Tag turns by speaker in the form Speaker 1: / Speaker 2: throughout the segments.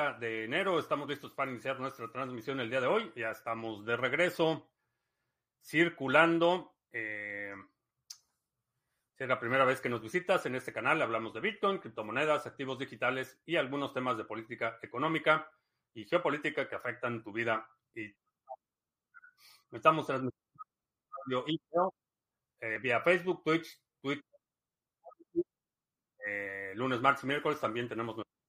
Speaker 1: 30 de enero. Estamos listos para iniciar nuestra transmisión el día de hoy. Ya estamos de regreso, circulando. Eh, si es la primera vez que nos visitas en este canal, hablamos de Bitcoin, criptomonedas, activos digitales y algunos temas de política económica y geopolítica que afectan tu vida. Y estamos transmitiendo eh, vía Facebook, Twitch, Twitter, eh, lunes, martes y miércoles. También tenemos nuestro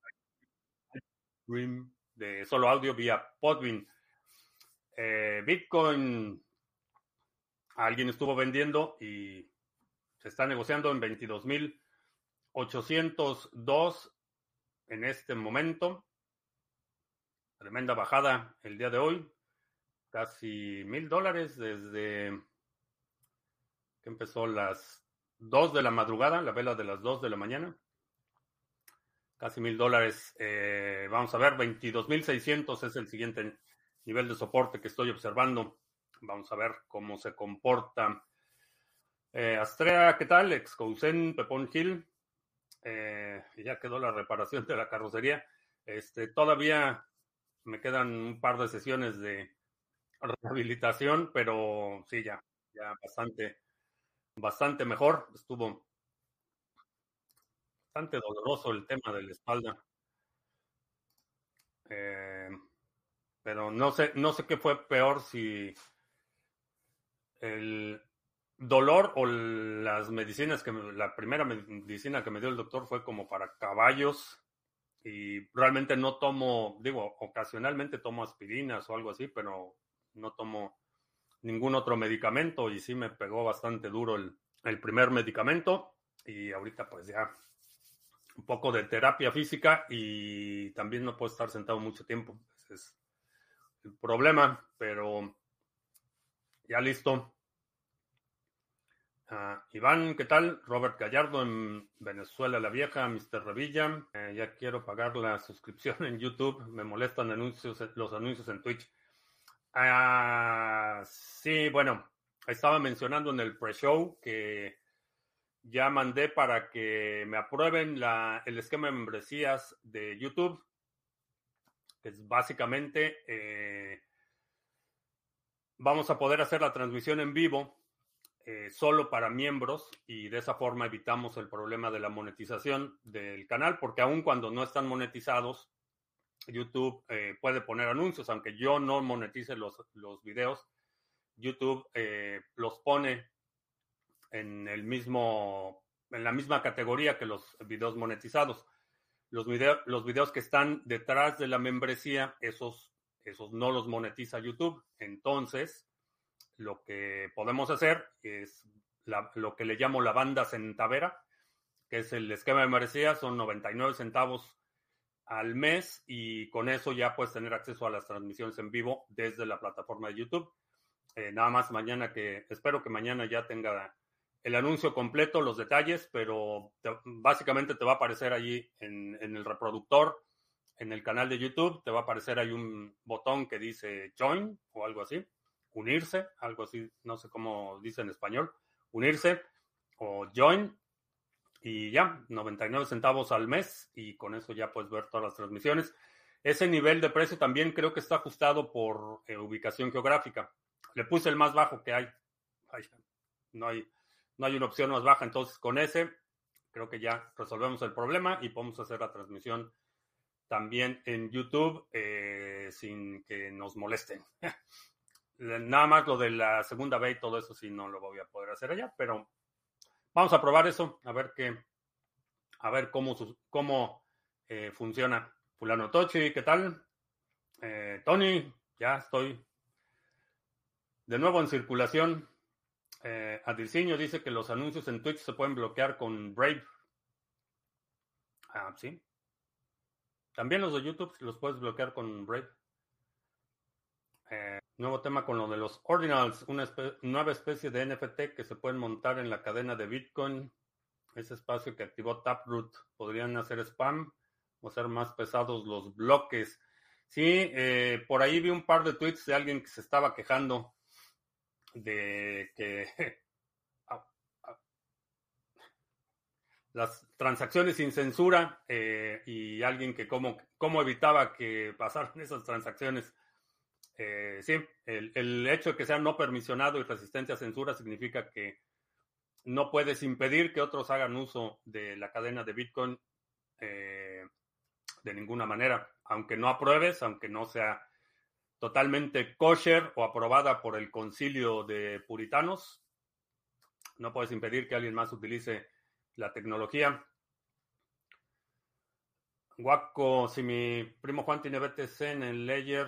Speaker 1: de solo audio vía Podbean. Eh, Bitcoin, alguien estuvo vendiendo y se está negociando en 22.802 en este momento. Tremenda bajada el día de hoy. Casi mil dólares desde que empezó las 2 de la madrugada, la vela de las 2 de la mañana. Casi mil dólares. Eh, vamos a ver, 22.600 es el siguiente nivel de soporte que estoy observando. Vamos a ver cómo se comporta. Eh, Astrea, ¿qué tal? Excousen, Pepón Gil. Eh, ya quedó la reparación de la carrocería. Este, todavía me quedan un par de sesiones de rehabilitación, pero sí, ya, ya bastante, bastante mejor. Estuvo bastante doloroso el tema de la espalda. Eh, pero no sé, no sé qué fue peor si el dolor o las medicinas que la primera medicina que me dio el doctor fue como para caballos y realmente no tomo, digo, ocasionalmente tomo aspirinas o algo así, pero no tomo ningún otro medicamento y sí me pegó bastante duro el, el primer medicamento y ahorita pues ya un poco de terapia física y también no puedo estar sentado mucho tiempo. Es el problema, pero ya listo. Uh, Iván, ¿qué tal? Robert Gallardo en Venezuela la Vieja, Mr. Revilla. Eh, ya quiero pagar la suscripción en YouTube. Me molestan anuncios, los anuncios en Twitch. Uh, sí, bueno, estaba mencionando en el pre-show que ya mandé para que me aprueben la, el esquema de membresías de YouTube, es básicamente eh, vamos a poder hacer la transmisión en vivo eh, solo para miembros y de esa forma evitamos el problema de la monetización del canal, porque aun cuando no están monetizados, YouTube eh, puede poner anuncios, aunque yo no monetice los, los videos, YouTube los pone en el mismo, en la misma categoría que los videos monetizados. Los, video, los videos que están detrás de la membresía, esos, esos no los monetiza YouTube. Entonces, lo que podemos hacer es lo que le llamo la banda centavera, que es el esquema de membresía, son 99 centavos al mes y con eso ya puedes tener acceso a las transmisiones en vivo desde la plataforma de YouTube. Eh, nada más mañana que, espero que mañana ya tenga el anuncio completo, los detalles, pero básicamente te va a aparecer allí en, el reproductor, en el canal de YouTube, te va a aparecer ahí un botón que dice Join o algo así unirse, algo así, no sé cómo dice en español, unirse o join y ya, 99 centavos al mes y con eso ya puedes ver todas las transmisiones. Ese nivel de precio también creo que está ajustado por eh, ubicación geográfica. Le puse el más bajo que hay. no hay. No hay una opción más baja, entonces con ese creo que ya resolvemos el problema y podemos hacer la transmisión también en YouTube eh, sin que nos molesten. Nada más lo de la segunda B y todo eso sí no lo voy a poder hacer allá, pero vamos a probar eso, a ver qué, a ver cómo, cómo eh, funciona. Fulano Tochi, ¿qué tal? Eh, Tony, ya estoy de nuevo en circulación. Eh, dice que los anuncios en Twitch se pueden bloquear con Brave. Ah, sí. También los de YouTube los puedes bloquear con Brave. Eh, Nuevo tema con lo de los ordinals, una nueva especie de NFT que se pueden montar en la cadena de Bitcoin. Ese espacio que activó Taproot. Podrían hacer spam o ser más pesados los bloques. Sí, eh, por ahí vi un par de tweets de alguien que se estaba quejando de que las transacciones sin censura eh, y alguien que cómo, cómo evitaba que pasaran esas transacciones. Eh, sí, el, el, hecho de que sea no permisionado y resistencia a censura significa que no puedes impedir que otros hagan uso de la cadena de Bitcoin eh, de ninguna manera, aunque no apruebes, aunque no sea totalmente kosher o aprobada por el concilio de puritanos, no puedes impedir que alguien más utilice la tecnología. Guaco, si mi primo Juan tiene BTC en el layer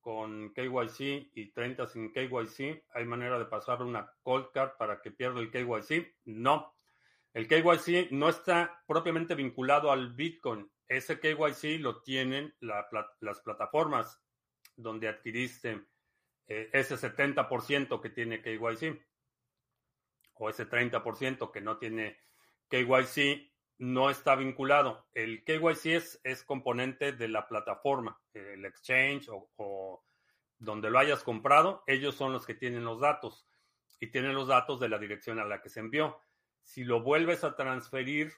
Speaker 1: con KYC y 30 sin KYC, ¿hay manera de pasar una cold card para que pierda el KYC? No. El KYC no está propiamente vinculado al Bitcoin. Ese KYC lo tienen las plataformas donde adquiriste eh, ese 70% que tiene KYC o ese 30% que no tiene KYC no está vinculado. El KYC es, es componente de la plataforma, el exchange o, o, donde lo hayas comprado. Ellos son los que tienen los datos y tienen los datos de la dirección a la que se envió. Si lo vuelves a transferir,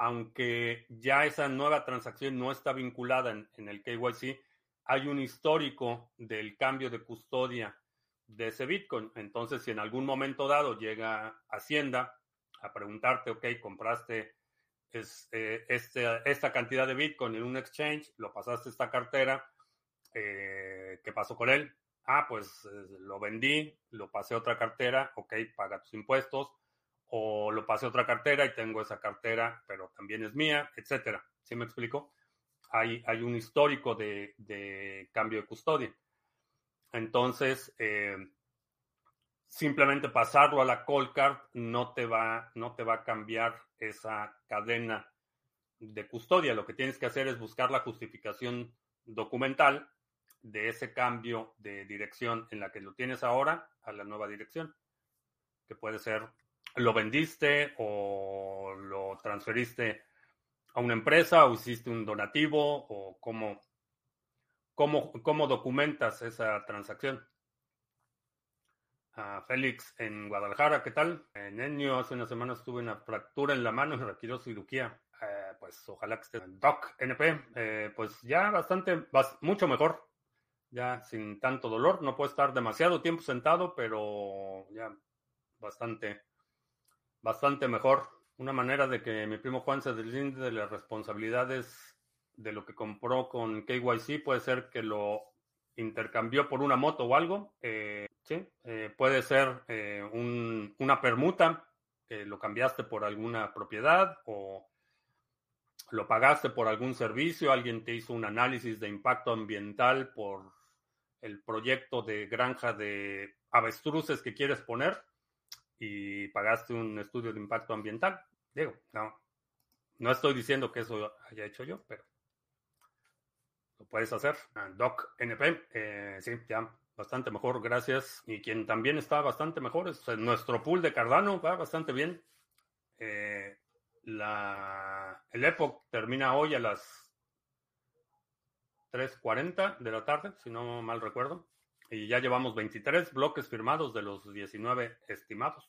Speaker 1: aunque ya esa nueva transacción no está vinculada en, el KYC, hay un histórico del cambio de custodia de ese Bitcoin. Entonces, si en algún momento dado llega Hacienda a preguntarte, ok, compraste es, este, esta cantidad de Bitcoin en un exchange, lo pasaste a esta cartera, eh, ¿qué pasó con él? Ah, pues eh, lo vendí, lo pasé a otra cartera, ok, paga tus impuestos, o lo pasé a otra cartera y tengo esa cartera, pero también es mía, etcétera. ¿Sí me explico? Hay, hay un histórico de, de cambio de custodia. Entonces, eh, simplemente pasarlo a la call card no te va, no te va a cambiar esa cadena de custodia. Lo que tienes que hacer es buscar la justificación documental de ese cambio de dirección en la que lo tienes ahora a la nueva dirección, que puede ser lo vendiste o lo transferiste a una empresa o hiciste un donativo o cómo, cómo, cómo documentas esa transacción. Félix en Guadalajara, ¿qué tal? En Enio hace unas semanas tuve una fractura en la mano y requirió cirugía. Eh, pues ojalá que esté. Doc NP, eh, pues ya bastante, mucho mejor. Ya sin tanto dolor. No puedo estar demasiado tiempo sentado, pero ya bastante, bastante mejor. Una manera de que mi primo Juan se deslinde de las responsabilidades de lo que compró con KYC puede ser que lo intercambió por una moto o algo. Eh, sí, eh, puede ser eh, un, una permuta, lo cambiaste por alguna propiedad o lo pagaste por algún servicio, alguien te hizo un análisis de impacto ambiental por el proyecto de granja de avestruces que quieres poner y pagaste un estudio de impacto ambiental. Digo, no, no estoy diciendo que eso haya hecho yo, pero lo puedes hacer. Ah, Doc NP, eh, sí, ya bastante mejor, gracias. Y quien también está bastante mejor es nuestro pool de Cardano, va bastante bien. Eh, la, el Epoch termina hoy a las 3.40 de la tarde, si no mal recuerdo. Y ya llevamos 23 bloques firmados de los 19 estimados.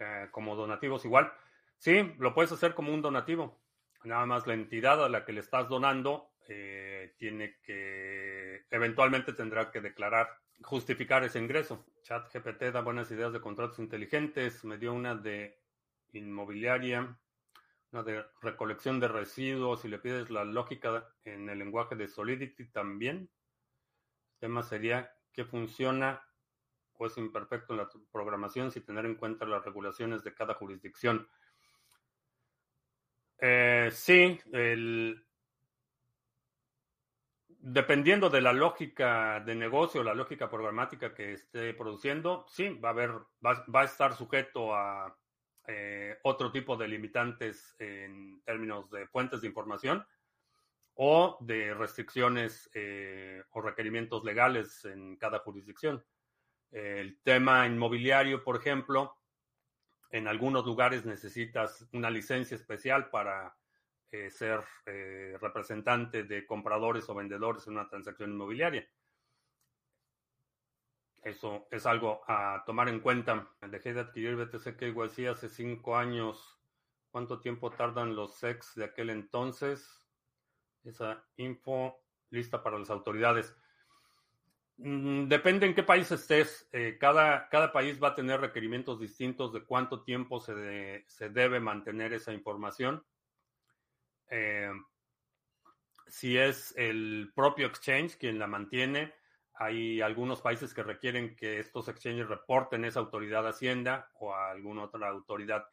Speaker 1: Eh, como donativos igual. Sí, lo puedes hacer como un donativo. Nada más la entidad a la que le estás donando eh, tiene que, eventualmente tendrá que declarar, justificar ese ingreso. Chat GPT da buenas ideas de contratos inteligentes. Me dio una de inmobiliaria, una de recolección de residuos. Si le pides la lógica en el lenguaje de Solidity también. Tema sería que funciona o es imperfecto en la programación sin tener en cuenta las regulaciones de cada jurisdicción. Eh, sí, el, dependiendo de la lógica de negocio, la lógica programática que esté produciendo, sí, va a haber, va, a estar sujeto a eh, otro tipo de limitantes en términos de fuentes de información o de restricciones eh, requerimientos legales en cada jurisdicción. El tema inmobiliario, por ejemplo, en algunos lugares necesitas una licencia especial para eh, ser eh, representante de compradores o vendedores en una transacción inmobiliaria. Eso es algo a tomar en cuenta. Dejé de adquirir BTC KYC hace cinco años. ¿Cuánto tiempo tardan los SEX de aquel entonces? Esa info lista para las autoridades. Mm, depende en qué país estés. Eh, cada, cada, país va a tener requerimientos distintos de cuánto tiempo se, se debe mantener esa información. Eh, si es el propio exchange quien la mantiene, hay algunos países que requieren que estos exchanges reporten esa autoridad Hacienda o a alguna otra autoridad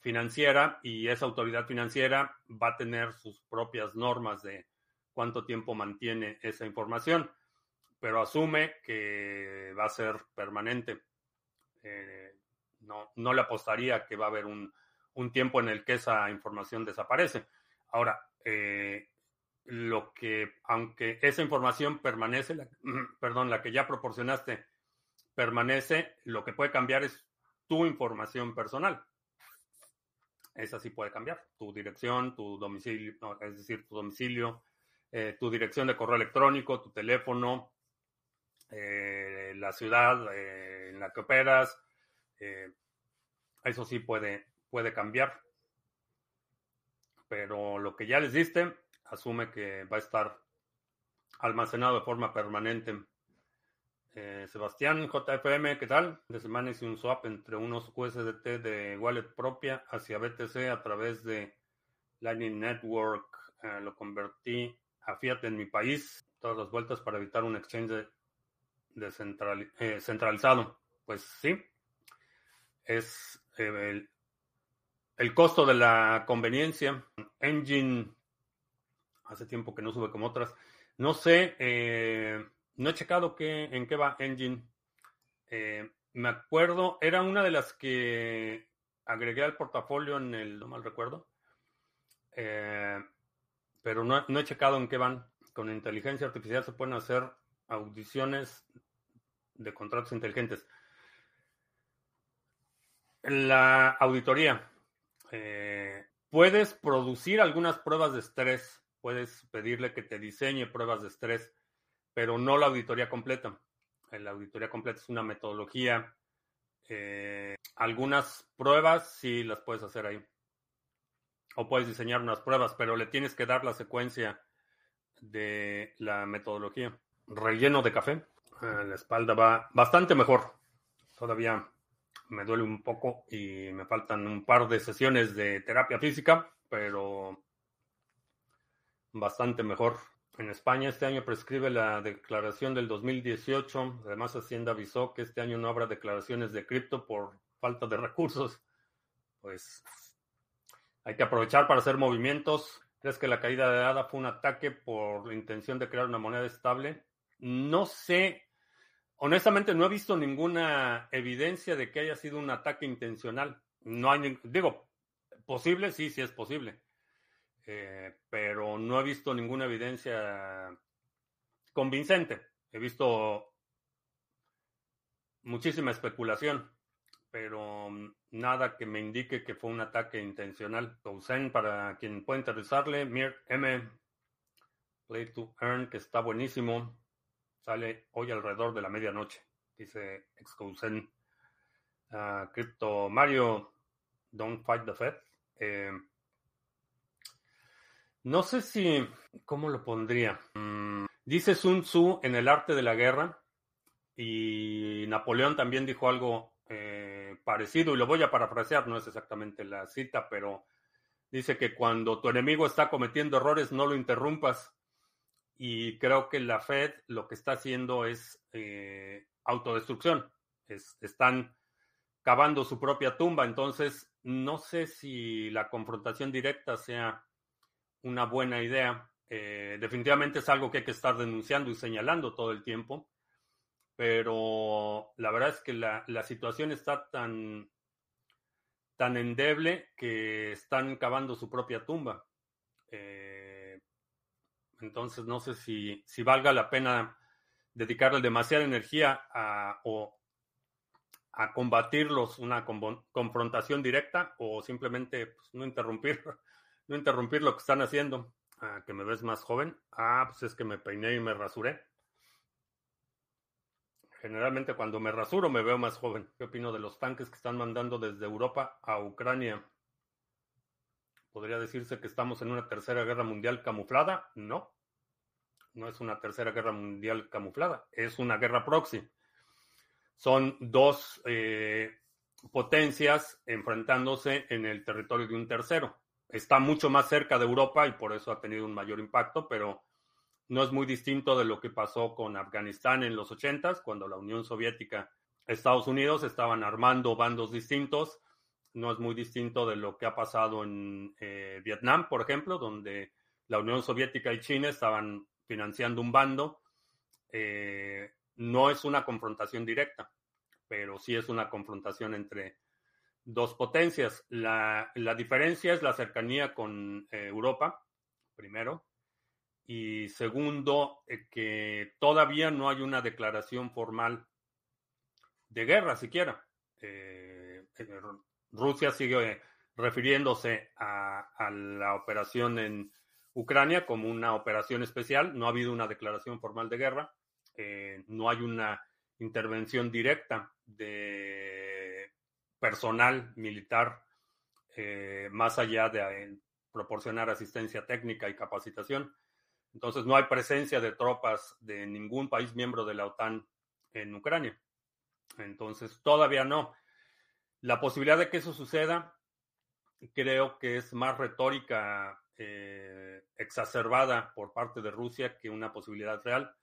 Speaker 1: financiera y esa autoridad financiera va a tener sus propias normas de cuánto tiempo mantiene esa información, pero asume que va a ser permanente. Eh, no, no le apostaría que va a haber un, un, tiempo en el que esa información desaparece. Ahora, eh, lo que, aunque esa información permanece, perdón, la que ya proporcionaste permanece, lo que puede cambiar es tu información personal. Esa sí puede cambiar. Tu dirección, tu domicilio, es decir, tu domicilio, eh, tu dirección de correo electrónico, tu teléfono, eh, la ciudad eh, en la que operas. eso sí puede, puede cambiar. Pero lo que ya les diste, asume que va a estar almacenado de forma permanente. Sebastián JFM, ¿qué tal? De semana hice un swap entre unos USDT de wallet propia hacia BTC a través de Lightning Network. Lo convertí a Fiat en mi país. Todas las vueltas para evitar un exchange de, eh, centralizado. Pues sí, es el, el costo de la conveniencia. Engine hace tiempo que no sube como otras. No sé, eh, no he checado qué, en qué va Engine. Eh, me acuerdo, era una de las que agregué al portafolio en el, no mal recuerdo. Eh, pero no, he checado en qué van. Con inteligencia artificial se pueden hacer audiciones de contratos inteligentes. La auditoría. puedes producir algunas pruebas de estrés puedes pedirle que te diseñe pruebas de estrés, pero no la auditoría completa. La auditoría completa es una metodología. Eh, algunas pruebas sí las puedes hacer ahí. O puedes diseñar unas pruebas, pero le tienes que dar la secuencia de la metodología. Relleno de café. Ah, la espalda va bastante mejor. Todavía me duele un poco y me faltan un par de sesiones de terapia física, pero bastante mejor. En España este año prescribe la declaración del 2018. Además, Hacienda avisó que este año no habrá declaraciones de cripto por falta de recursos. Pues hay que aprovechar para hacer movimientos. ¿Crees que la caída de ADA fue un ataque por la intención de crear una moneda estable? No sé. Honestamente, no he visto ninguna evidencia de que haya sido un ataque intencional. No hay, digo, posible, sí, sí es posible eh, pero no he visto ninguna evidencia convincente. He visto muchísima especulación, pero nada que me indique que fue un ataque intencional. Cousen, para quien pueda interesarle, Mir M, Play to Earn, que está buenísimo, sale hoy alrededor de la medianoche, dice Excousen. Uh, Crypto Mario, Don't Fight the Fed. Eh, no sé si, ¿cómo lo pondría? Mm, dice Sun Tzu en el arte de la guerra y Napoleón también dijo algo parecido y lo voy a parafrasear, no es exactamente la cita, pero dice que cuando tu enemigo está cometiendo errores no lo interrumpas. Y creo que la Fed lo que está haciendo es eh, autodestrucción, están cavando su propia tumba, entonces no sé si la confrontación directa sea una buena idea. Eh, definitivamente es algo que hay que estar denunciando y señalando todo el tiempo, pero la verdad es que la, situación está tan, tan endeble que están cavando su propia tumba. Eh, entonces no sé si, si, valga la pena dedicarle demasiada energía a, o, a combatirlos, una confrontación directa o simplemente pues, no interrumpir no interrumpir lo que están haciendo. Ah, que me ves más joven. Ah, pues es que me peiné y me rasuré. Generalmente cuando me rasuro me veo más joven. ¿Qué opino de los tanques que están mandando desde Europa a Ucrania? ¿Podría decirse que estamos en una tercera guerra mundial camuflada? No. No es una tercera guerra mundial camuflada, es una guerra proxy. Son dos eh, potencias enfrentándose en el territorio de un tercero. Está mucho más cerca de Europa y por eso ha tenido un mayor impacto, pero no es muy distinto de lo que pasó con Afganistán en los 80 cuando la Unión Soviética, Estados Unidos estaban armando bandos distintos. No es muy distinto de lo que ha pasado en eh, Vietnam, por ejemplo, donde la Unión Soviética y China estaban financiando un bando. Eh, no es una confrontación directa, pero sí es una confrontación entre dos potencias. La, diferencia es la cercanía con eh, Europa, primero, y segundo, eh, que todavía no hay una declaración formal de guerra siquiera. Eh, Rusia sigue refiriéndose a, la operación en Ucrania como una operación especial. No ha habido una declaración formal de guerra. no hay una intervención directa de personal militar eh, más allá de eh, proporcionar asistencia técnica y capacitación. Entonces no hay presencia de tropas de ningún país miembro de la OTAN en Ucrania. Entonces todavía no. La posibilidad de que eso suceda creo que es más retórica eh, exacerbada por parte de Rusia que una posibilidad real.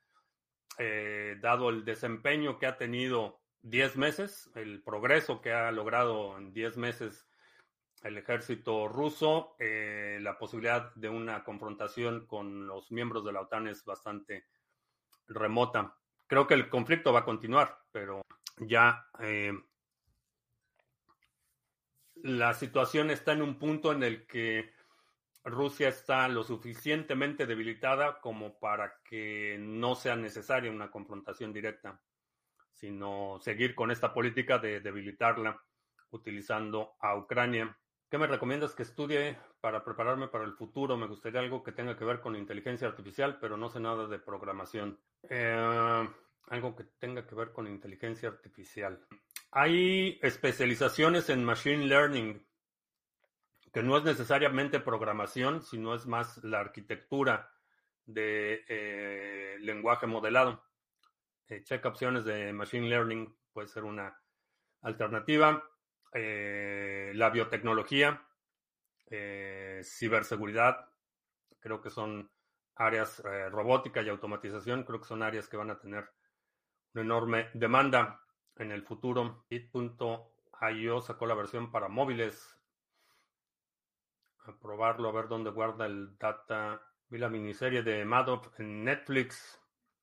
Speaker 1: Eh, dado el desempeño que ha tenido 10 meses, el progreso que ha logrado en 10 meses el ejército ruso, eh, la posibilidad de una confrontación con los miembros de la OTAN es bastante remota. Creo que el conflicto va a continuar, pero ya eh, la situación está en un punto en el que Rusia está lo suficientemente debilitada como para que no sea necesaria una confrontación directa, sino seguir con esta política de debilitarla utilizando a Ucrania. ¿Qué me recomiendas que estudie para prepararme para el futuro? Me gustaría algo que tenga que ver con inteligencia artificial, pero no sé nada de programación. Eh, algo que tenga que ver con inteligencia artificial. Hay especializaciones en Machine Learning que no es necesariamente programación, sino es más la arquitectura de eh, lenguaje modelado. Eh, check opciones de Machine Learning puede ser una alternativa. Eh, la biotecnología, ciberseguridad, creo que son áreas robótica y automatización, creo que son áreas que van a tener una enorme demanda en el futuro. Bit.io sacó la versión para móviles a probarlo, a ver dónde guarda el data. Vi la miniserie de Madoff en Netflix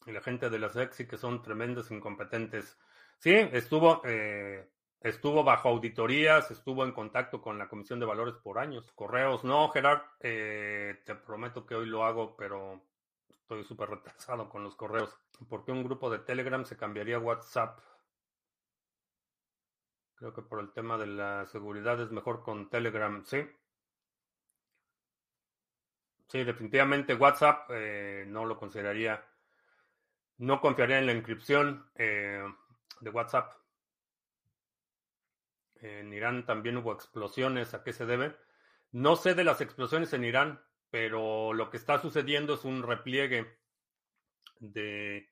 Speaker 1: y la gente de la Sexy que son tremendos incompetentes. Sí, estuvo, eh, estuvo bajo auditorías, estuvo en contacto con la Comisión de Valores por años. Correos, no, Gerard, eh, te prometo que hoy lo hago, pero estoy súper retrasado con los correos. ¿Por qué un grupo de Telegram se cambiaría a WhatsApp? Creo que por el tema de la seguridad es mejor con Telegram, sí. Sí, definitivamente WhatsApp eh, no lo consideraría, no confiaría en la inscripción eh, de WhatsApp. En Irán también hubo explosiones, ¿a qué se debe? No sé de las explosiones en Irán, pero lo que está sucediendo es un repliegue de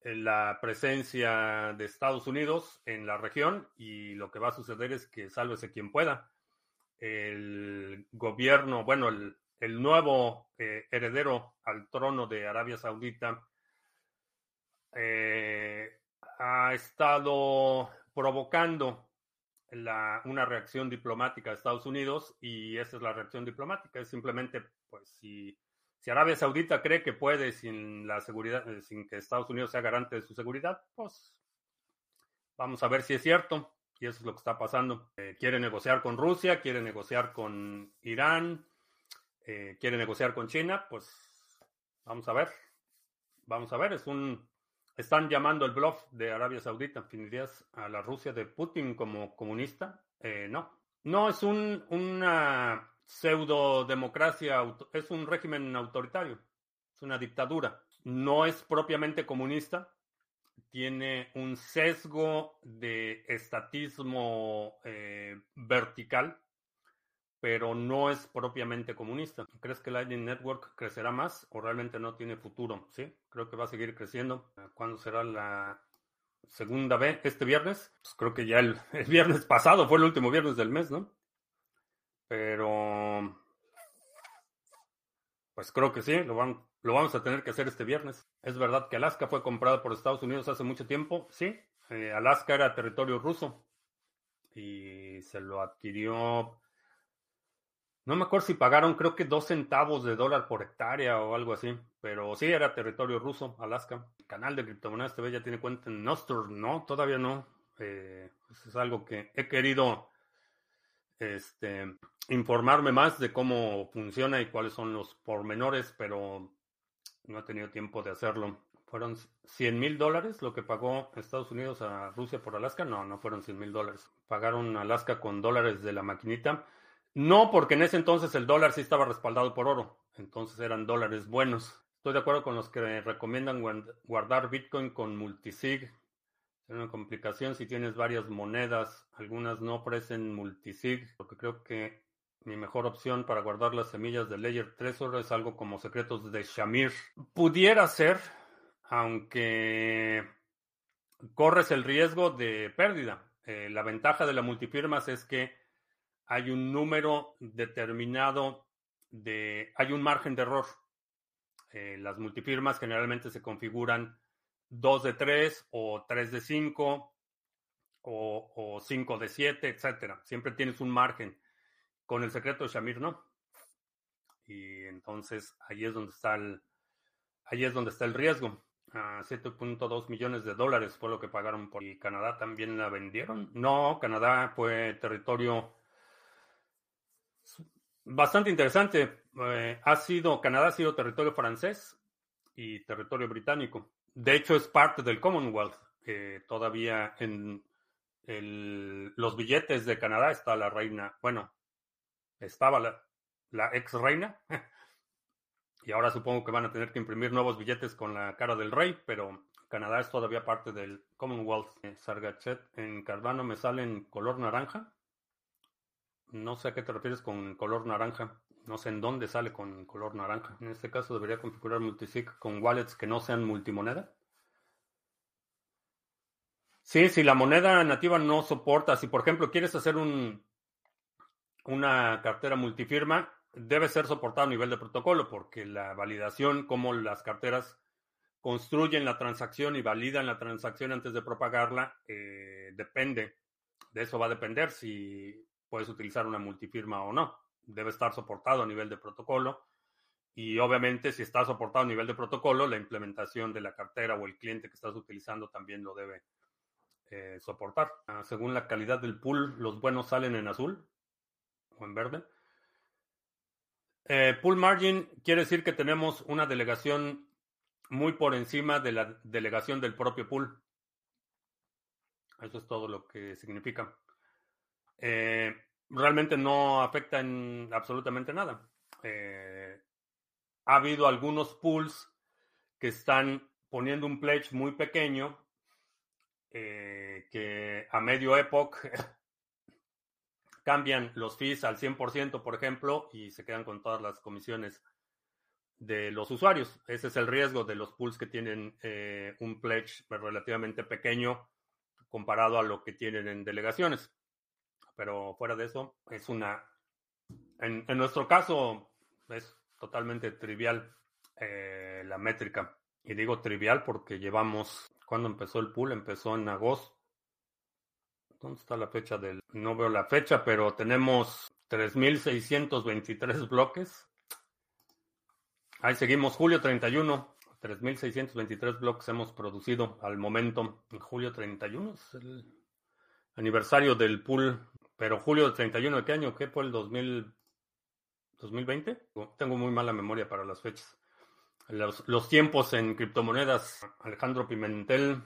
Speaker 1: eh, la presencia de Estados Unidos en la región y lo que va a suceder es que sálvese quien pueda. El gobierno, bueno, el, nuevo eh, heredero al trono de Arabia Saudita eh, ha estado provocando una reacción diplomática de Estados Unidos y esa es la reacción diplomática. Es simplemente, pues, si, si Arabia Saudita cree que puede sin la seguridad, eh, sin que Estados Unidos sea garante de su seguridad, pues vamos a ver si es cierto. Y eso es lo que está pasando. quiere negociar con Rusia, quiere negociar con Irán, eh, quiere negociar con China, pues vamos a ver. Vamos a ver, es un... Están llamando el bluff de Arabia Saudita, ¿Definirías a la Rusia de Putin como comunista? Eh, no. No, es un, una pseudo democracia, es un régimen autoritario, es una dictadura. No es propiamente comunista, tiene un sesgo de estatismo eh, vertical, pero no es propiamente comunista. ¿Crees que Lightning Network crecerá más o realmente no tiene futuro? Sí, creo que va a seguir creciendo. ¿Cuándo será la segunda vez? ¿Este viernes? Pues creo que ya el, viernes pasado fue el último viernes del mes, ¿no? Pero... Pues creo que sí, lo vamos a tener que hacer este viernes. ¿Es verdad que Alaska fue comprada por Estados Unidos hace mucho tiempo? Sí, eh, Alaska era territorio ruso y se lo adquirió. No me acuerdo si pagaron, creo que dos centavos de dólar por hectárea o algo así, pero sí era territorio ruso, Alaska. El canal de Criptomonedas TV ya tiene cuenta en Nostr, no, todavía no. Eh, pues es algo que he querido este, informarme más de cómo funciona y cuáles son los pormenores, pero no he tenido tiempo de hacerlo. ¿Fueron 100 mil dólares lo que pagó Estados Unidos a Rusia por Alaska? No, no fueron 100 mil dólares. Pagaron Alaska con dólares de la maquinita. No, porque en ese entonces el dólar sí estaba respaldado por oro. Entonces eran dólares buenos. Estoy de acuerdo con los que recomiendan guardar Bitcoin con multisig. Es una complicación si tienes varias monedas. Algunas no ofrecen multisig, porque creo que mi mejor opción para guardar las semillas de Layer Trezor es algo como secretos de Shamir. Pudiera ser, aunque corres el riesgo de pérdida. Eh, la ventaja de la multifirmas es que hay un número determinado de, hay un margen de error. Eh, las multifirmas generalmente se configuran 2 de 3 o 3 de 5 o, o 5 de 7, etcétera. Siempre tienes un margen. Con el secreto de Shamir no. Y entonces ahí es donde está el, ahí es donde está el riesgo. 7.2 millones de dólares fue lo que pagaron por y Canadá también la vendieron. No, Canadá fue territorio bastante interesante. Eh, ha sido Canadá ha sido territorio francés y territorio británico. De hecho es parte del Commonwealth. todavía en los billetes de Canadá está la reina, bueno, estaba la, ex reina. y ahora supongo que van a tener que imprimir nuevos billetes con la cara del rey, pero Canadá es todavía parte del Commonwealth. Eh, Sargachet en Cardano me sale en color naranja. No sé a qué te refieres con color naranja. No sé en dónde sale con color naranja. En este caso debería configurar multisig con wallets que no sean multimoneda. Sí, si la moneda nativa no soporta, si por ejemplo quieres hacer un, una cartera multifirma debe ser soportada a nivel de protocolo porque la validación, como las carteras construyen la transacción y validan la transacción antes de propagarla, eh, depende. De eso va a depender si puedes utilizar una multifirma o no. Debe estar soportado a nivel de protocolo. Y obviamente, si está soportado a nivel de protocolo, la implementación de la cartera o el cliente que estás utilizando también lo debe eh, soportar. Ah, según la calidad del pool, los buenos salen en azul o en verde. Eh, pool margin quiere decir que tenemos una delegación muy por encima de la delegación del propio pool. Eso es todo lo que significa. Eh, realmente no afecta en absolutamente nada. Eh, ha habido algunos pools que están poniendo un pledge muy pequeño que a medio epoch cambian los fees al 100%, por ejemplo, y se quedan con todas las comisiones de los usuarios. Ese es el riesgo de los pools que tienen eh, un pledge relativamente pequeño comparado a lo que tienen en delegaciones. Pero fuera de eso, es una... En, nuestro caso, es totalmente trivial eh, la métrica. Y digo trivial porque llevamos... ¿Cuándo empezó el pool? Empezó en agosto ¿Dónde está la fecha del.? No veo la fecha, pero tenemos 3.623 bloques. Ahí seguimos, julio 31. 3.623 bloques hemos producido al momento. Julio 31 es el aniversario del pool. Pero julio 31 de qué año? ¿Qué fue el 2000, 2020? Tengo muy mala memoria para las fechas. Los, los tiempos en criptomonedas. Alejandro Pimentel,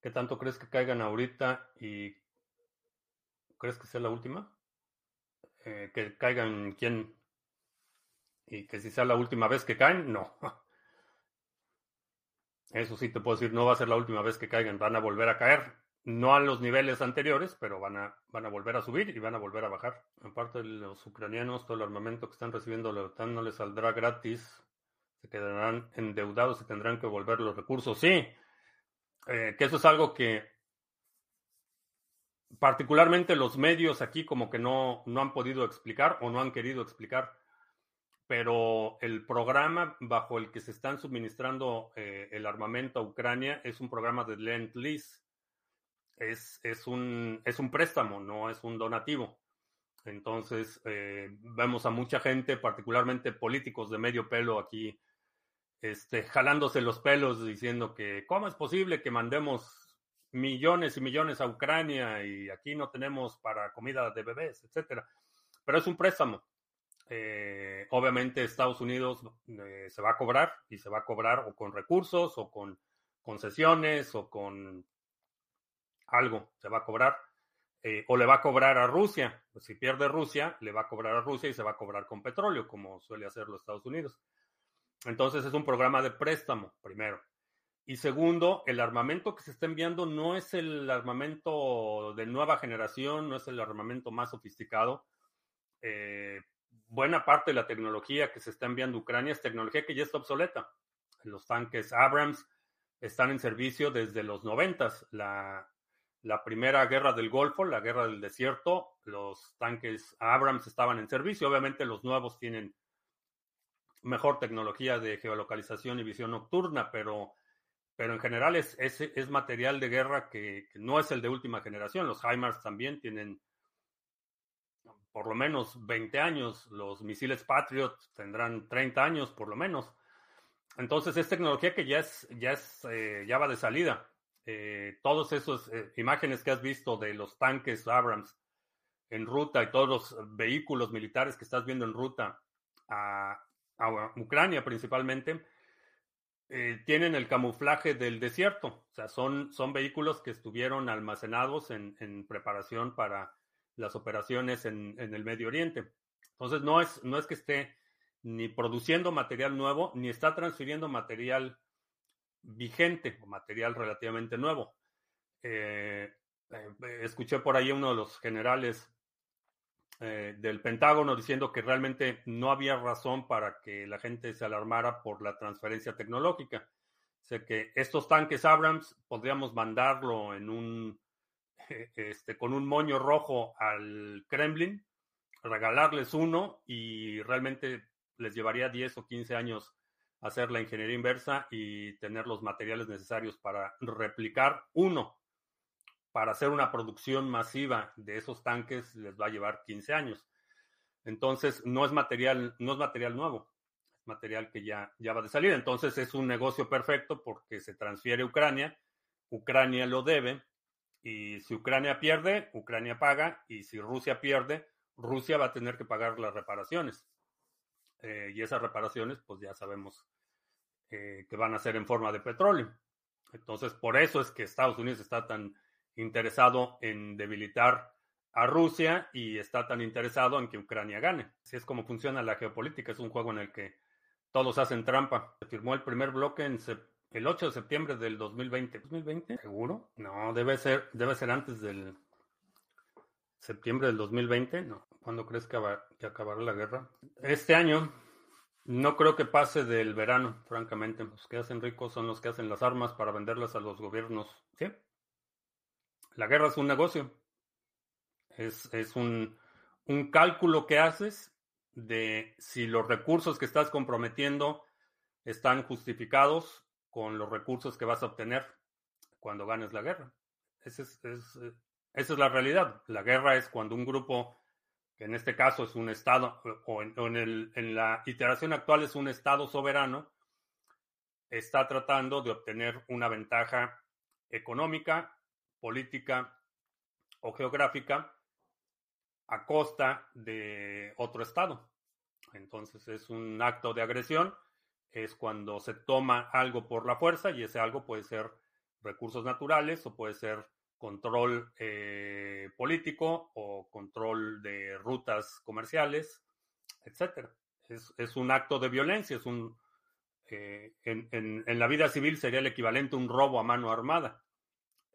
Speaker 1: ¿Qué tanto crees que caigan ahorita y crees que sea la última? Eh, que caigan quién y que si sea la última vez que caen, no. Eso sí te puedo decir, no va a ser la última vez que caigan, van a volver a caer. No a los niveles anteriores, pero van a, van a volver a subir y van a volver a bajar. Aparte de los ucranianos, todo el armamento que están recibiendo la OTAN no les saldrá gratis. Se quedarán endeudados y tendrán que volver los recursos. Sí, eh, que eso es algo que particularmente los medios aquí como que no, no han podido explicar o no han querido explicar pero el programa bajo el que se están suministrando eh, el armamento a Ucrania es un programa de Lend Lease. Es, es, un, es un préstamo, no es un donativo. Entonces, eh, vemos a mucha gente, particularmente políticos de medio pelo aquí, este, jalándose los pelos diciendo que cómo es posible que mandemos millones y millones a Ucrania y aquí no tenemos para comida de bebés, etcétera. Pero es un préstamo. Eh, obviamente Estados Unidos eh, se va a cobrar y se va a cobrar o con recursos o con concesiones o con algo, se va a cobrar. Eh, o le va a cobrar a Rusia. Pues si pierde Rusia, le va a cobrar a Rusia y se va a cobrar con petróleo, como suele hacer los Estados Unidos. Entonces es un programa de préstamo, primero. Y segundo, el armamento que se está enviando no es el armamento de nueva generación, no es el armamento más sofisticado. Eh, buena parte de la tecnología que se está enviando a Ucrania es tecnología que ya está obsoleta. Los tanques Abrams están en servicio desde los noventas. La, la primera guerra del Golfo, la guerra del desierto, los tanques Abrams estaban en servicio. Obviamente los nuevos tienen mejor tecnología de geolocalización y visión nocturna, pero, pero en general es, es, material de guerra que, no es el de última generación. Los HIMARS también tienen por lo menos 20 años, los misiles Patriot tendrán 30 años por lo menos. Entonces es tecnología que ya es, ya es, eh, ya va de salida. Eh, todos esos eh, imágenes que has visto de los tanques Abrams en ruta y todos los vehículos militares que estás viendo en ruta a, Ucrania principalmente, tienen el camuflaje del desierto. O sea, son, son vehículos que estuvieron almacenados en, en preparación para las operaciones en, el Medio Oriente. Entonces, no es, no es que esté ni produciendo material nuevo, ni está transfiriendo material vigente o material relativamente nuevo. Eh, eh, escuché por ahí uno de los generales eh, del Pentágono diciendo que realmente no había razón para que la gente se alarmara por la transferencia tecnológica. Que estos tanques Abrams podríamos mandarlo un este, con un moño rojo al Kremlin, regalarles uno y realmente les llevaría 10 o 15 años hacer la ingeniería inversa y tener los materiales necesarios para replicar uno. Para hacer una producción masiva de esos tanques les va a llevar 15 años. Entonces, no es material, no es material nuevo, es material que ya, ya va de salida. Entonces, es un negocio perfecto porque se transfiere a Ucrania, Ucrania lo debe, y si Ucrania pierde, Ucrania paga. Y si Rusia pierde, Rusia va a tener que pagar las reparaciones. Eh, y esas reparaciones, pues ya sabemos eh, que van a ser en forma de petróleo. Entonces, por eso es que Estados Unidos está tan interesado en debilitar a Rusia y está tan interesado en que Ucrania gane. Así es como funciona la geopolítica. Es un juego en el que todos hacen trampa. Se firmó el primer bloque en el 8 de septiembre del 2020. ¿2020? ¿Seguro? No, debe ser, debe ser antes del septiembre del 2020. No. ¿Cuándo crees que, acabará la guerra? Este año no creo que pase del verano, francamente. Los que hacen ricos son los que hacen las armas para venderlas a los gobiernos. ¿Sí? La guerra es un negocio. Es, es un, un cálculo que haces de si los recursos que estás comprometiendo están justificados con los recursos que vas a obtener cuando ganes la guerra. es, esa es la realidad. La guerra es cuando un grupo, que en este caso es un Estado, o en, en la iteración actual es un Estado soberano, está tratando de obtener una ventaja económica, política o geográfica a costa de otro Estado. Entonces es un acto de agresión es cuando se toma algo por la fuerza y ese algo puede ser recursos naturales o puede ser control eh, político o control de rutas comerciales, etcétera. Es, un acto de violencia, es un Eh, en, la vida civil sería el equivalente a un robo a mano armada.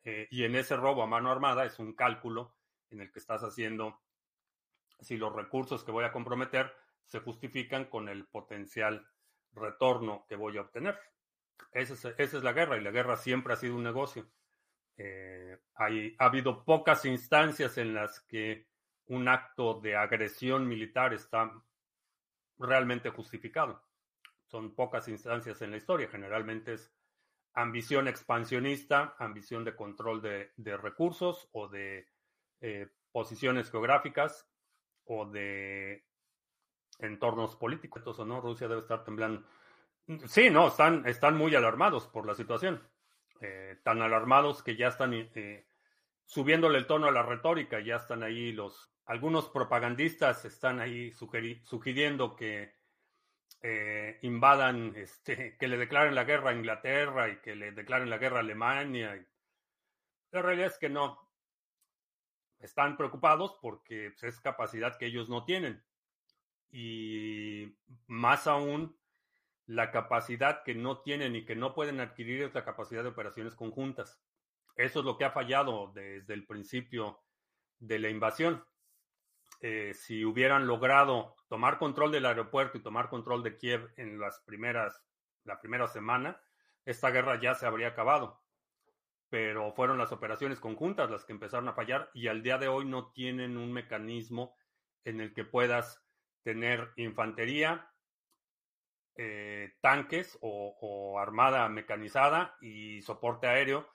Speaker 1: Eh, y en ese robo a mano armada es un cálculo en el que estás haciendo si los recursos que voy a comprometer se justifican con el potencial retorno que voy a obtener. Esa es, la guerra y la guerra siempre ha sido un negocio. Eh, hay, ha habido pocas instancias en las que un acto de agresión militar está realmente justificado. Son pocas instancias en la historia. Generalmente es ambición expansionista, ambición de control de, recursos o de eh, posiciones geográficas o de entornos políticos. Entonces, ¿no? Rusia debe estar temblando. Sí, no, están, están muy alarmados por la situación. Eh, tan alarmados que ya están eh, subiéndole el tono a la retórica, ya están ahí los, algunos propagandistas están ahí sugiriendo que eh, invadan, este, que le declaren la guerra a Inglaterra y que le declaren la guerra a Alemania. La realidad es que no. Están preocupados porque pues, es capacidad que ellos no tienen. Y más aún, la capacidad que no tienen y que no pueden adquirir es la capacidad de operaciones conjuntas. Eso es lo que ha fallado desde el principio de la invasión. Eh, si hubieran logrado tomar control del aeropuerto y tomar control de Kiev en las primeras, la primera semana, esta guerra ya se habría acabado. Pero fueron las operaciones conjuntas las que empezaron a fallar y al día de hoy no tienen un mecanismo en el que puedas tener infantería, eh, tanques o, armada mecanizada y soporte aéreo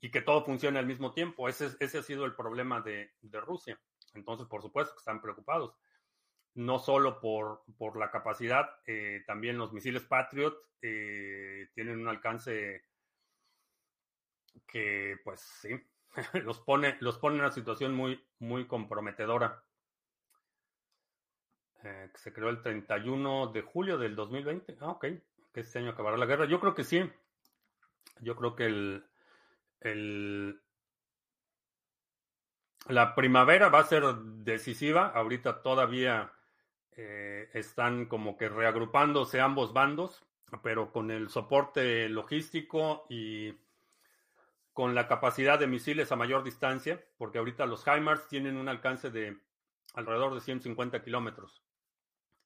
Speaker 1: y que todo funcione al mismo tiempo. Ese, ese ha sido el problema de Rusia. Entonces, por supuesto que están preocupados. No solo por, por la capacidad, eh, también los misiles Patriot eh, tienen un alcance que, pues sí, los pone, los pone en una situación muy, muy comprometedora. Eh, se creó el 31 de julio del 2020. Ah, ok, que este año acabará la guerra. Yo creo que sí. Yo creo que el, el, la primavera va a ser decisiva. Ahorita todavía eh, están como que reagrupándose ambos bandos, pero con el soporte logístico y con la capacidad de misiles a mayor distancia, porque ahorita los HIMARS tienen un alcance de alrededor de 150 kilómetros.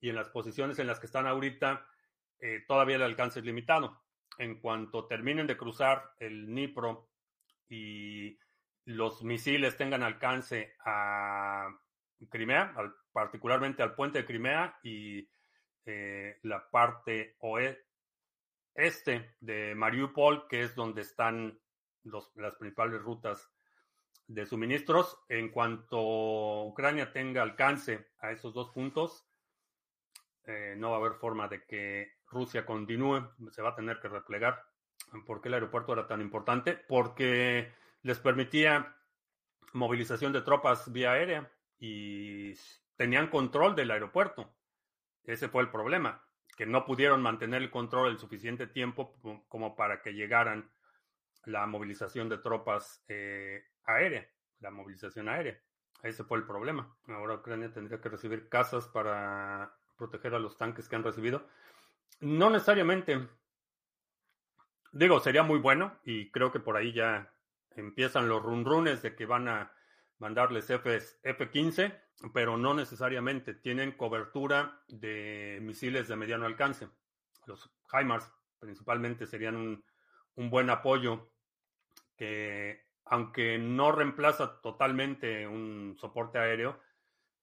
Speaker 1: Y en las posiciones en las que están ahorita, eh, todavía el alcance es limitado. En cuanto terminen de cruzar el Dnipro y los misiles tengan alcance a Crimea, particularmente al puente de Crimea y eh, la parte oeste de Mariupol, que es donde están las principales rutas de suministros. En cuanto Ucrania tenga alcance a esos dos puntos, eh, no va a haber forma de que Rusia continúe, se va a tener que replegar. ¿Por qué el aeropuerto era tan importante? Porque les permitía movilización de tropas vía aérea y tenían control del aeropuerto. Ese fue el problema, que no pudieron mantener el control el suficiente tiempo como para que llegaran la movilización de tropas eh, aérea, la movilización aérea. Ese fue el problema. Ahora Ucrania tendría que recibir casas para proteger a los tanques que han recibido. No necesariamente. Digo, sería muy bueno y creo que por ahí ya empiezan los runrunes de que van a mandarles F-15, pero no necesariamente tienen cobertura de misiles de mediano alcance. Los HIMARS principalmente serían un, un buen apoyo que, aunque no reemplaza totalmente un soporte aéreo,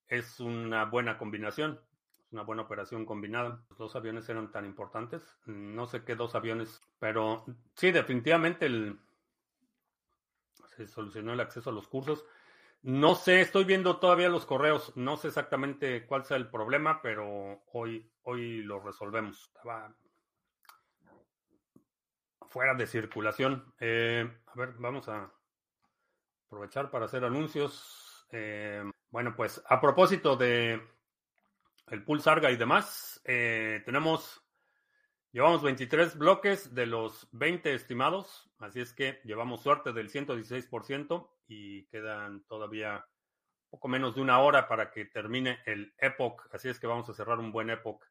Speaker 1: es una buena combinación, una buena operación combinada. Los dos aviones eran tan importantes, no sé qué dos aviones, pero sí, definitivamente el, se solucionó el acceso a los cursos. No sé, estoy viendo todavía los correos, no sé exactamente cuál sea el problema, pero hoy, hoy lo resolvemos. Estaba fuera de circulación. Eh, a ver, vamos a aprovechar para hacer anuncios. Eh, bueno, pues a propósito de el Pulsarga y demás, eh, tenemos Llevamos 23 bloques de los 20 estimados, así es que llevamos suerte del 116% y quedan todavía poco menos de una hora para que termine el Epoch, así es que vamos a cerrar un buen Epoch.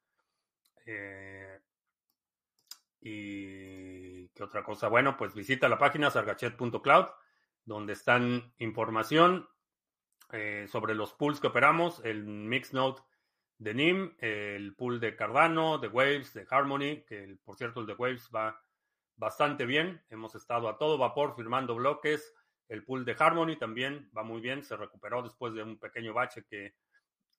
Speaker 1: Eh, Y qué otra cosa. Bueno, pues visita la página sargachet.cloud, donde están información eh, sobre los pools que operamos, el Mixnode de NIM, el pool de Cardano, de Waves, de Harmony, que por cierto el de Waves va bastante bien. Hemos estado a todo vapor firmando bloques. El pool de Harmony también va muy bien. Se recuperó después de un pequeño bache que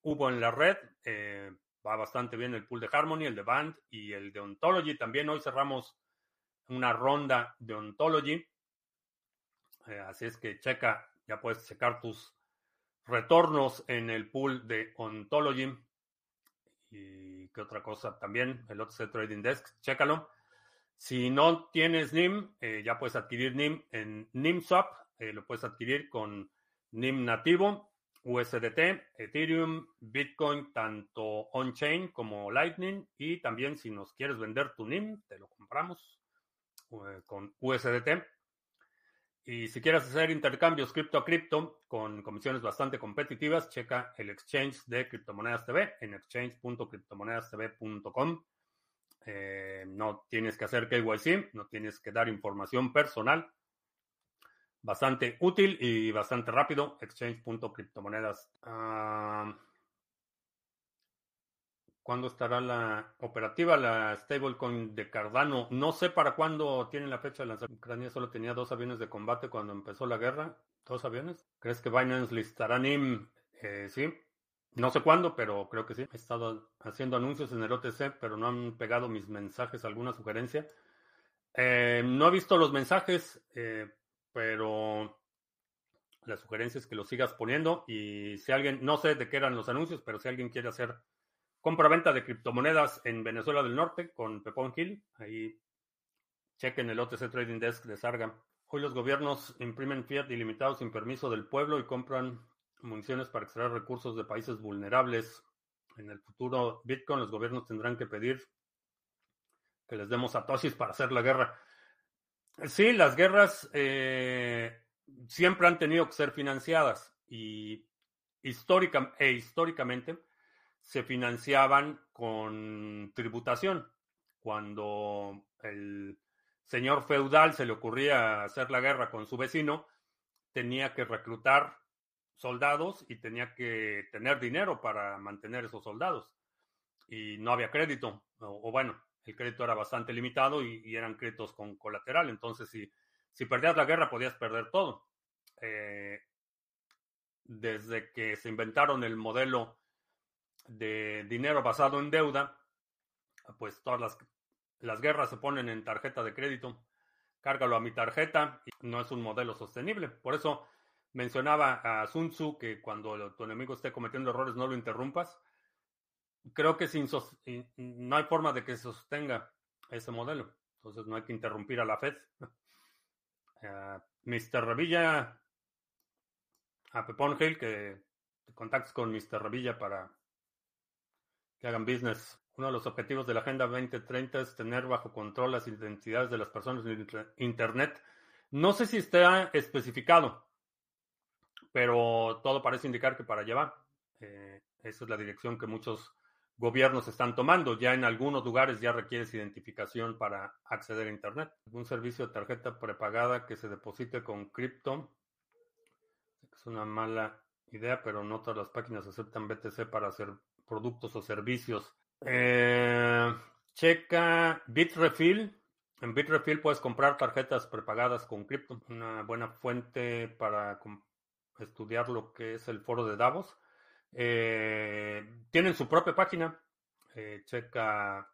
Speaker 1: hubo en la red. Eh, va bastante bien el pool de Harmony, el de Band y el de Ontology. También hoy cerramos una ronda de Ontology. Eh, así es que checa, ya puedes checar tus retornos en el pool de Ontology. Y qué otra cosa también, el OTC Trading Desk, chécalo. Si no tienes NIM, eh, ya puedes adquirir NIM en NIMSwap, eh, lo puedes adquirir con NIM nativo, USDT, Ethereum, Bitcoin, tanto on-chain como Lightning. Y también si nos quieres vender tu NIM, te lo compramos eh, con USDT. Y si quieres hacer intercambios cripto a cripto con comisiones bastante competitivas, checa el exchange de Criptomonedas TV en exchange.criptomonedastv.com. Eh, no tienes que hacer KYC, no tienes que dar información personal. Bastante útil y bastante rápido. Exchange.criptomonedas. ¿Cuándo estará la operativa la stablecoin de Cardano? No sé para cuándo tienen la fecha de lanzamiento. Ucrania solo tenía dos aviones de combate cuando empezó la guerra. ¿Dos aviones? ¿Crees que Binance listará NIM? Eh, sí. No sé cuándo, pero creo que sí. He estado haciendo anuncios en el OTC, pero no han pegado mis mensajes. ¿Alguna sugerencia? Eh, no he visto los mensajes, eh, pero la sugerencia es que los sigas poniendo. Y si alguien, no sé de qué eran los anuncios, pero si alguien quiere hacer Compra-venta de criptomonedas en Venezuela del Norte con Pepón Hill. Ahí chequen el OTC Trading Desk de Sarga. Hoy los gobiernos imprimen fiat ilimitado sin permiso del pueblo y compran municiones para extraer recursos de países vulnerables. En el futuro Bitcoin los gobiernos tendrán que pedir que les demos atosis para hacer la guerra. Sí, las guerras eh, siempre han tenido que ser financiadas y histórica, e históricamente se financiaban con tributación. Cuando el señor feudal se le ocurría hacer la guerra con su vecino, tenía que reclutar soldados y tenía que tener dinero para mantener esos soldados. Y no había crédito, o, bueno, el crédito era bastante limitado y, eran créditos con colateral. Entonces, si, si perdías la guerra, podías perder todo. Eh, desde que se inventaron el modelo de dinero basado en deuda, pues todas las, las guerras se ponen en tarjeta de crédito. Cárgalo a mi tarjeta y no es un modelo sostenible. Por eso mencionaba a Sun Tzu que cuando tu enemigo esté cometiendo errores no lo interrumpas. Creo que sin no hay forma de que se sostenga ese modelo. Entonces no hay que interrumpir a la Fed. Uh, Mr. Revilla, a Pepón Hill, que te contactes con Mr. Revilla para que hagan business. Uno de los objetivos de la Agenda 2030 es tener bajo control las identidades de las personas en Internet. No sé si está especificado, pero todo parece indicar que para allá va. Eh, esa es la dirección que muchos gobiernos están tomando. Ya en algunos lugares ya requieres identificación para acceder a Internet. Un servicio de tarjeta prepagada que se deposite con cripto. Es una mala idea, pero no todas las páginas aceptan BTC para hacer productos o servicios. Eh, checa Bitrefill. En Bitrefill puedes comprar tarjetas prepagadas con cripto. Una buena fuente para estudiar lo que es el foro de Davos. Eh, tienen su propia página. Eh, checa.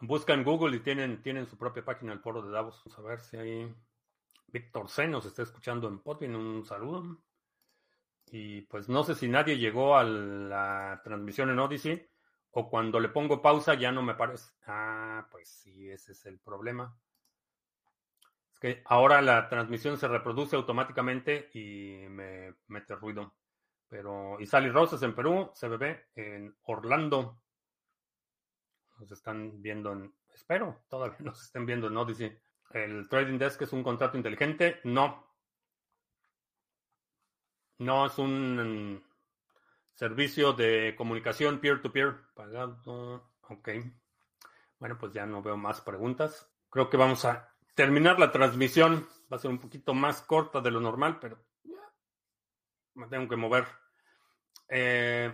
Speaker 1: Busca en Google y tienen, tienen su propia página, el foro de Davos. Vamos a ver si hay. Víctor C nos está escuchando en Podbean. Un saludo. Y pues no sé si nadie llegó a la transmisión en Odyssey o cuando le pongo pausa ya no me parece. Ah, pues sí, ese es el problema. Es que ahora la transmisión se reproduce automáticamente y me mete ruido. Pero y Sally Rosas en Perú, CBB en Orlando. Nos están viendo en. Espero, todavía nos estén viendo en Odyssey. ¿El Trading Desk es un contrato inteligente? No, no es un servicio de comunicación peer-to-peer pagado. Ok. Bueno, pues ya no veo más preguntas. Creo que vamos a terminar la transmisión. Va a ser un poquito más corta de lo normal, pero me tengo que mover. Eh,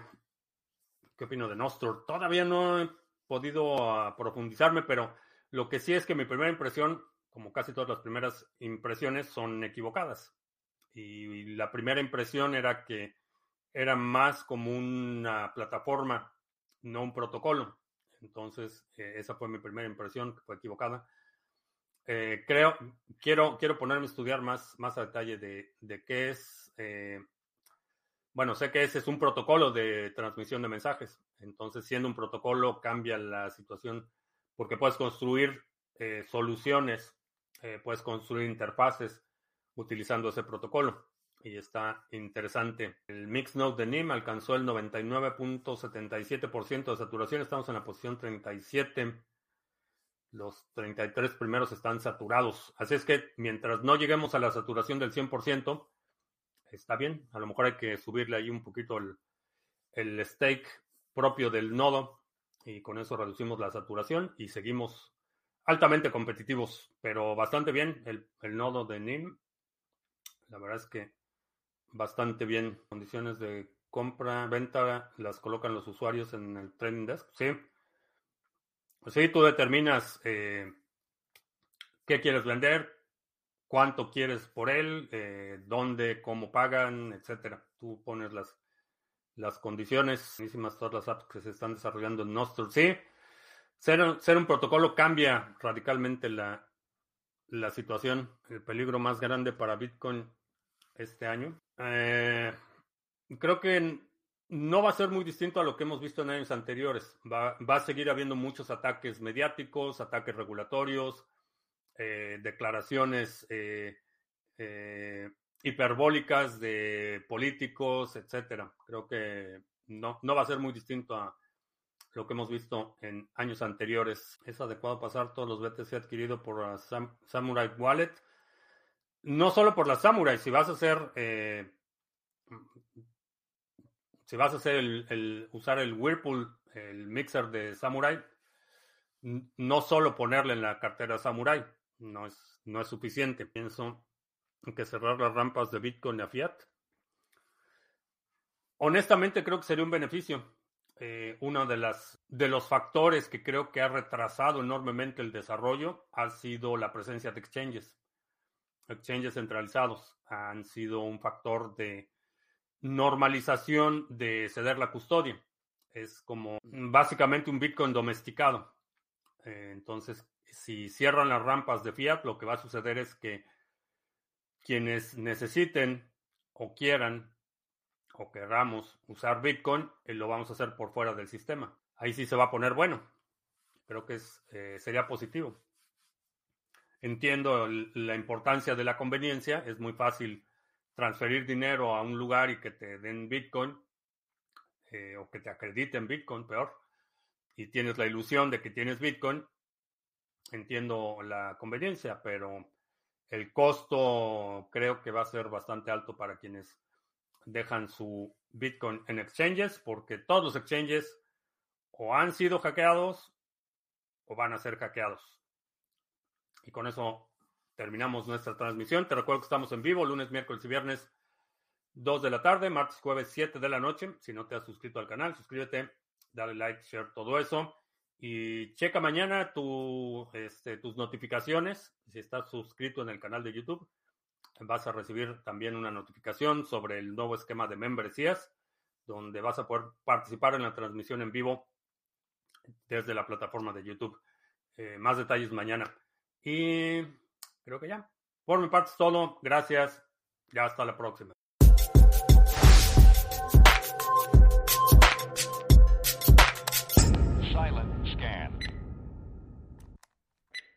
Speaker 1: ¿Qué opino de Nostor? Todavía no he podido ah, profundizarme, pero lo que sí es que mi primera impresión, como casi todas las primeras impresiones, son equivocadas. Y la primera impresión era que era más como una plataforma, no un protocolo. Entonces, eh, esa fue mi primera impresión, que fue equivocada. Eh, creo, quiero, quiero ponerme a estudiar más, más a detalle de, de qué es. Eh, bueno, sé que ese es un protocolo de transmisión de mensajes. Entonces, siendo un protocolo, cambia la situación porque puedes construir soluciones, puedes construir interfaces utilizando ese protocolo y está interesante. El mix node de NIM alcanzó el 99.77% de saturación. Estamos en la posición 37. Los 33 primeros están saturados. Así es que mientras no lleguemos a la saturación del 100%, está bien. A lo mejor hay que subirle ahí un poquito el, el stake propio del nodo y con eso reducimos la saturación y seguimos altamente competitivos, pero bastante bien el, el nodo de NIM. La verdad es que bastante bien. Condiciones de compra, venta, las colocan los usuarios en el trading desk. Sí. Sí, tú determinas eh, qué quieres vender, cuánto quieres por él, eh, dónde, cómo pagan, etcétera. Tú pones las, las condiciones. Buenísimas todas las apps que se están desarrollando en Nostr. Sí, ser, ser un protocolo cambia radicalmente la, la situación. El peligro más grande para Bitcoin este año. Eh, creo que no va a ser muy distinto a lo que hemos visto en años anteriores. Va, a seguir habiendo muchos ataques mediáticos, ataques regulatorios, eh, declaraciones eh, hiperbólicas de políticos, etcétera. Creo que no, no va a ser muy distinto a lo que hemos visto en años anteriores. Es adecuado pasar todos los BTC adquiridos por Samurai Wallet no solo por las Samurai, si vas a hacer, eh, si vas a hacer el, usar el Whirlpool, el mixer de Samurai, no solo ponerle en la cartera Samurai, no es, no es suficiente. Pienso que cerrar las rampas de Bitcoin a Fiat. Honestamente creo que sería un beneficio. Eh, uno de, las, de los factores que creo que ha retrasado enormemente el desarrollo ha sido la presencia de exchanges exchanges centralizados han sido un factor de normalización de ceder la custodia. Es como básicamente un Bitcoin domesticado. Eh, entonces, si cierran las rampas de fiat, lo que va a suceder es que quienes necesiten o quieran o queramos usar Bitcoin, eh, lo vamos a hacer por fuera del sistema. Ahí sí se va a poner bueno. Creo que es, eh, sería positivo. Entiendo la importancia de la conveniencia. Es muy fácil transferir dinero a un lugar y que te den Bitcoin eh, o que te acrediten Bitcoin, peor. Y tienes la ilusión de que tienes Bitcoin. Entiendo la conveniencia, pero el costo creo que va a ser bastante alto para quienes dejan su Bitcoin en exchanges, porque todos los exchanges o han sido hackeados o van a ser hackeados. Y con eso terminamos nuestra transmisión. Te recuerdo que estamos en vivo lunes, miércoles y viernes 2 de la tarde, martes, jueves 7 de la noche. Si no te has suscrito al canal, suscríbete, dale like, share, todo eso. Y checa mañana tu, este, tus notificaciones. Si estás suscrito en el canal de YouTube, vas a recibir también una notificación sobre el nuevo esquema de membresías, donde vas a poder participar en la transmisión en vivo desde la plataforma de YouTube. Eh, más detalles mañana. Y creo que ya. Por mi parte es todo. Gracias. Ya hasta la próxima.